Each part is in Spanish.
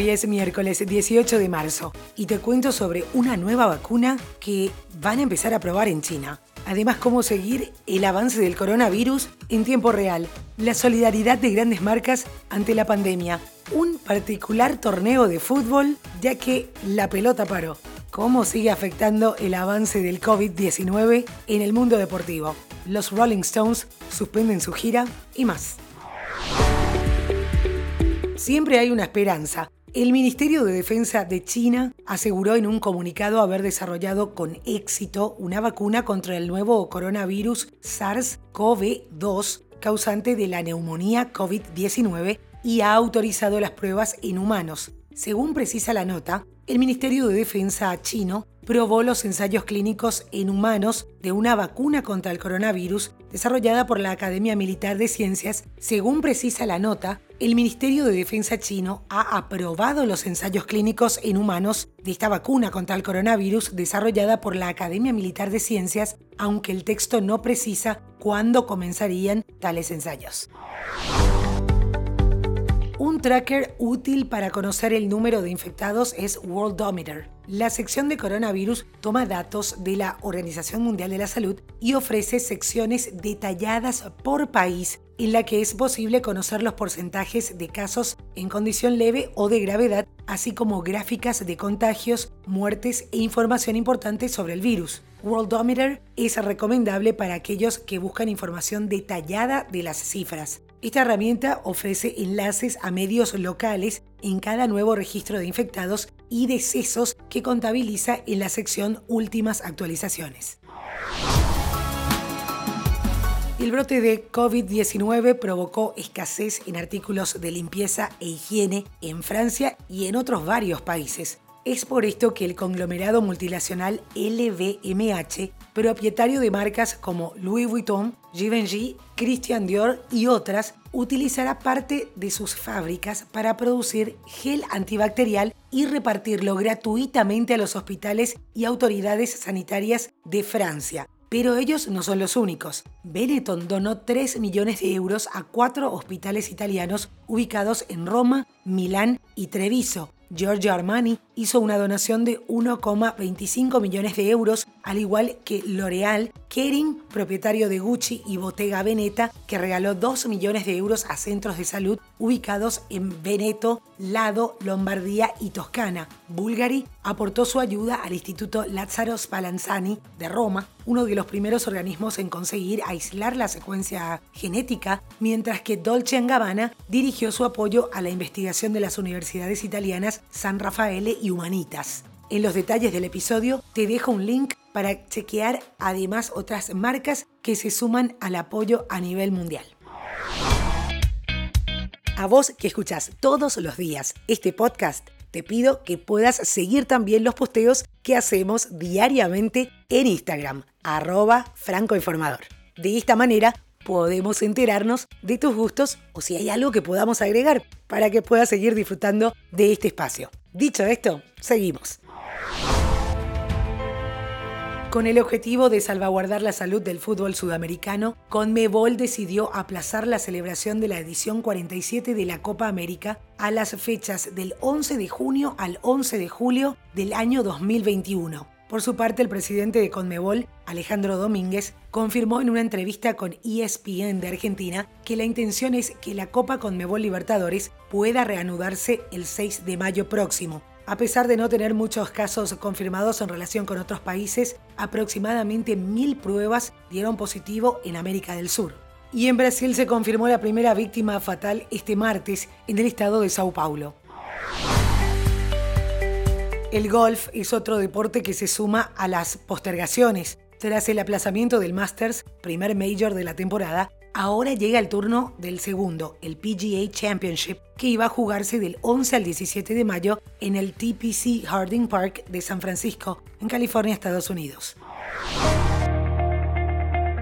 Hoy es miércoles 18 de marzo y te cuento sobre una nueva vacuna que van a empezar a probar en China. Además, cómo seguir el avance del coronavirus en tiempo real, la solidaridad de grandes marcas ante la pandemia, un particular torneo de fútbol ya que la pelota paró, cómo sigue afectando el avance del COVID-19 en el mundo deportivo. Los Rolling Stones suspenden su gira y más. Siempre hay una esperanza. El Ministerio de Defensa de China aseguró en un comunicado haber desarrollado con éxito una vacuna contra el nuevo coronavirus SARS-CoV-2 causante de la neumonía COVID-19 y ha autorizado las pruebas en humanos. Según precisa la nota, el Ministerio de Defensa chino probó los ensayos clínicos en humanos de una vacuna contra el coronavirus desarrollada por la Academia Militar de Ciencias. Según precisa la nota, el Ministerio de Defensa chino ha aprobado los ensayos clínicos en humanos de esta vacuna contra el coronavirus desarrollada por la Academia Militar de Ciencias, aunque el texto no precisa cuándo comenzarían tales ensayos. Un tracker útil para conocer el número de infectados es Worldometer. La sección de coronavirus toma datos de la Organización Mundial de la Salud y ofrece secciones detalladas por país en la que es posible conocer los porcentajes de casos en condición leve o de gravedad, así como gráficas de contagios, muertes e información importante sobre el virus. Worldometer es recomendable para aquellos que buscan información detallada de las cifras. Esta herramienta ofrece enlaces a medios locales en cada nuevo registro de infectados y decesos que contabiliza en la sección Últimas actualizaciones. El brote de COVID-19 provocó escasez en artículos de limpieza e higiene en Francia y en otros varios países. Es por esto que el conglomerado multinacional LVMH, propietario de marcas como Louis Vuitton, Givenchy, Christian Dior y otras, utilizará parte de sus fábricas para producir gel antibacterial y repartirlo gratuitamente a los hospitales y autoridades sanitarias de Francia. Pero ellos no son los únicos. Benetton donó 3 millones de euros a cuatro hospitales italianos ubicados en Roma, Milán y Treviso, Giorgio Armani hizo una donación de 1,25 millones de euros, al igual que L'Oreal, Kering, propietario de Gucci y Bottega Veneta, que regaló 2 millones de euros a centros de salud ubicados en Veneto, Lado, Lombardía y Toscana. Bulgari aportó su ayuda al Instituto Lazzaro Spallanzani de Roma, uno de los primeros organismos en conseguir aislar la secuencia genética, mientras que Dolce Gabbana dirigió su apoyo a la investigación de las universidades italianas San Raffaele y Humanitas. En los detalles del episodio te dejo un link para chequear además otras marcas que se suman al apoyo a nivel mundial. A vos que escuchas todos los días este podcast, te pido que puedas seguir también los posteos que hacemos diariamente en Instagram, arroba francoinformador. De esta manera podemos enterarnos de tus gustos o si hay algo que podamos agregar para que puedas seguir disfrutando de este espacio. Dicho esto, seguimos. Con el objetivo de salvaguardar la salud del fútbol sudamericano, Conmebol decidió aplazar la celebración de la edición 47 de la Copa América a las fechas del 11 de junio al 11 de julio del año 2021. Por su parte, el presidente de Conmebol, Alejandro Domínguez, confirmó en una entrevista con ESPN de Argentina que la intención es que la Copa Conmebol Libertadores pueda reanudarse el 6 de mayo próximo, a pesar de no tener muchos casos confirmados en relación con otros países, aproximadamente mil pruebas dieron positivo en América del Sur. Y en Brasil se confirmó la primera víctima fatal este martes en el estado de Sao Paulo. El golf es otro deporte que se suma a las postergaciones. Tras el aplazamiento del Masters, primer major de la temporada, Ahora llega el turno del segundo, el PGA Championship, que iba a jugarse del 11 al 17 de mayo en el TPC Harding Park de San Francisco, en California, Estados Unidos.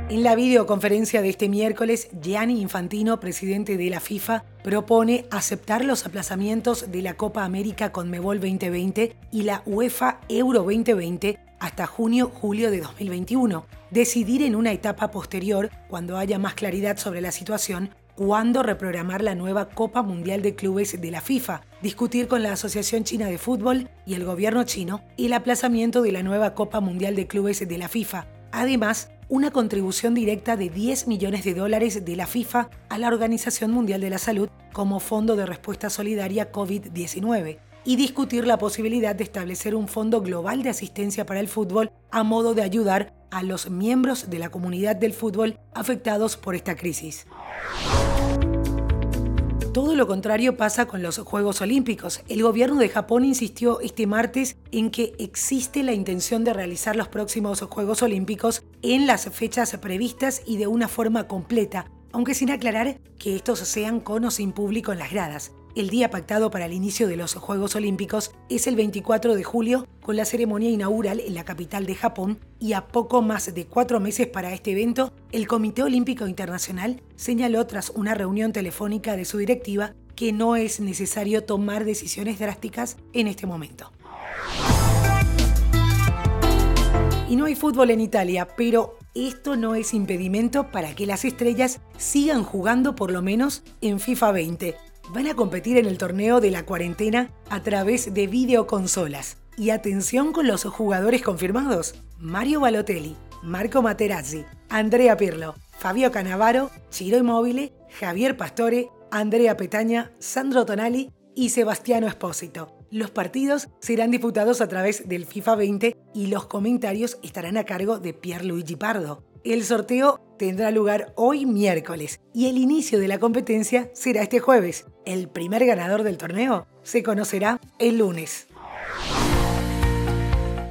En la videoconferencia de este miércoles, Gianni Infantino, presidente de la FIFA, propone aceptar los aplazamientos de la Copa América con Mebol 2020 y la UEFA Euro 2020 hasta junio-julio de 2021, decidir en una etapa posterior, cuando haya más claridad sobre la situación, cuándo reprogramar la nueva Copa Mundial de Clubes de la FIFA, discutir con la Asociación China de Fútbol y el gobierno chino el aplazamiento de la nueva Copa Mundial de Clubes de la FIFA. Además, una contribución directa de 10 millones de dólares de la FIFA a la Organización Mundial de la Salud como Fondo de Respuesta Solidaria COVID-19 y discutir la posibilidad de establecer un fondo global de asistencia para el fútbol a modo de ayudar a los miembros de la comunidad del fútbol afectados por esta crisis. Todo lo contrario pasa con los Juegos Olímpicos. El gobierno de Japón insistió este martes en que existe la intención de realizar los próximos Juegos Olímpicos en las fechas previstas y de una forma completa, aunque sin aclarar que estos sean con o sin público en las gradas. El día pactado para el inicio de los Juegos Olímpicos es el 24 de julio, con la ceremonia inaugural en la capital de Japón, y a poco más de cuatro meses para este evento, el Comité Olímpico Internacional señaló tras una reunión telefónica de su directiva que no es necesario tomar decisiones drásticas en este momento. Y no hay fútbol en Italia, pero esto no es impedimento para que las estrellas sigan jugando por lo menos en FIFA 20 van a competir en el torneo de la cuarentena a través de videoconsolas. Y atención con los jugadores confirmados. Mario Balotelli, Marco Materazzi, Andrea Pirlo, Fabio Canavaro, Chiro Immobile, Javier Pastore, Andrea Petaña, Sandro Tonali y Sebastiano Espósito. Los partidos serán disputados a través del FIFA 20 y los comentarios estarán a cargo de Pierluigi Pardo. El sorteo tendrá lugar hoy miércoles y el inicio de la competencia será este jueves. El primer ganador del torneo se conocerá el lunes.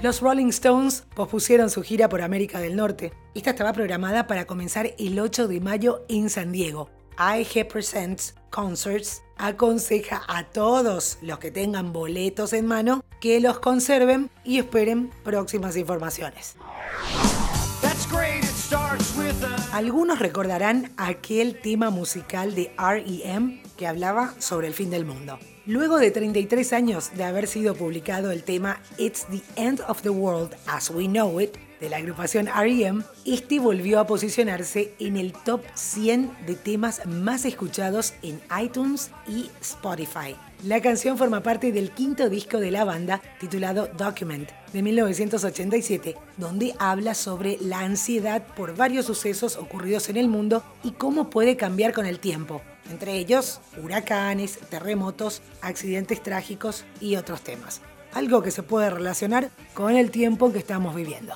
Los Rolling Stones pospusieron su gira por América del Norte. Esta estaba programada para comenzar el 8 de mayo en San Diego. AEG Presents Concerts aconseja a todos los que tengan boletos en mano que los conserven y esperen próximas informaciones. Algunos recordarán aquel tema musical de REM que hablaba sobre el fin del mundo. Luego de 33 años de haber sido publicado el tema It's the End of the World as We Know It de la agrupación REM, este volvió a posicionarse en el top 100 de temas más escuchados en iTunes y Spotify. La canción forma parte del quinto disco de la banda titulado Document de 1987, donde habla sobre la ansiedad por varios sucesos ocurridos en el mundo y cómo puede cambiar con el tiempo, entre ellos huracanes, terremotos, accidentes trágicos y otros temas. Algo que se puede relacionar con el tiempo que estamos viviendo.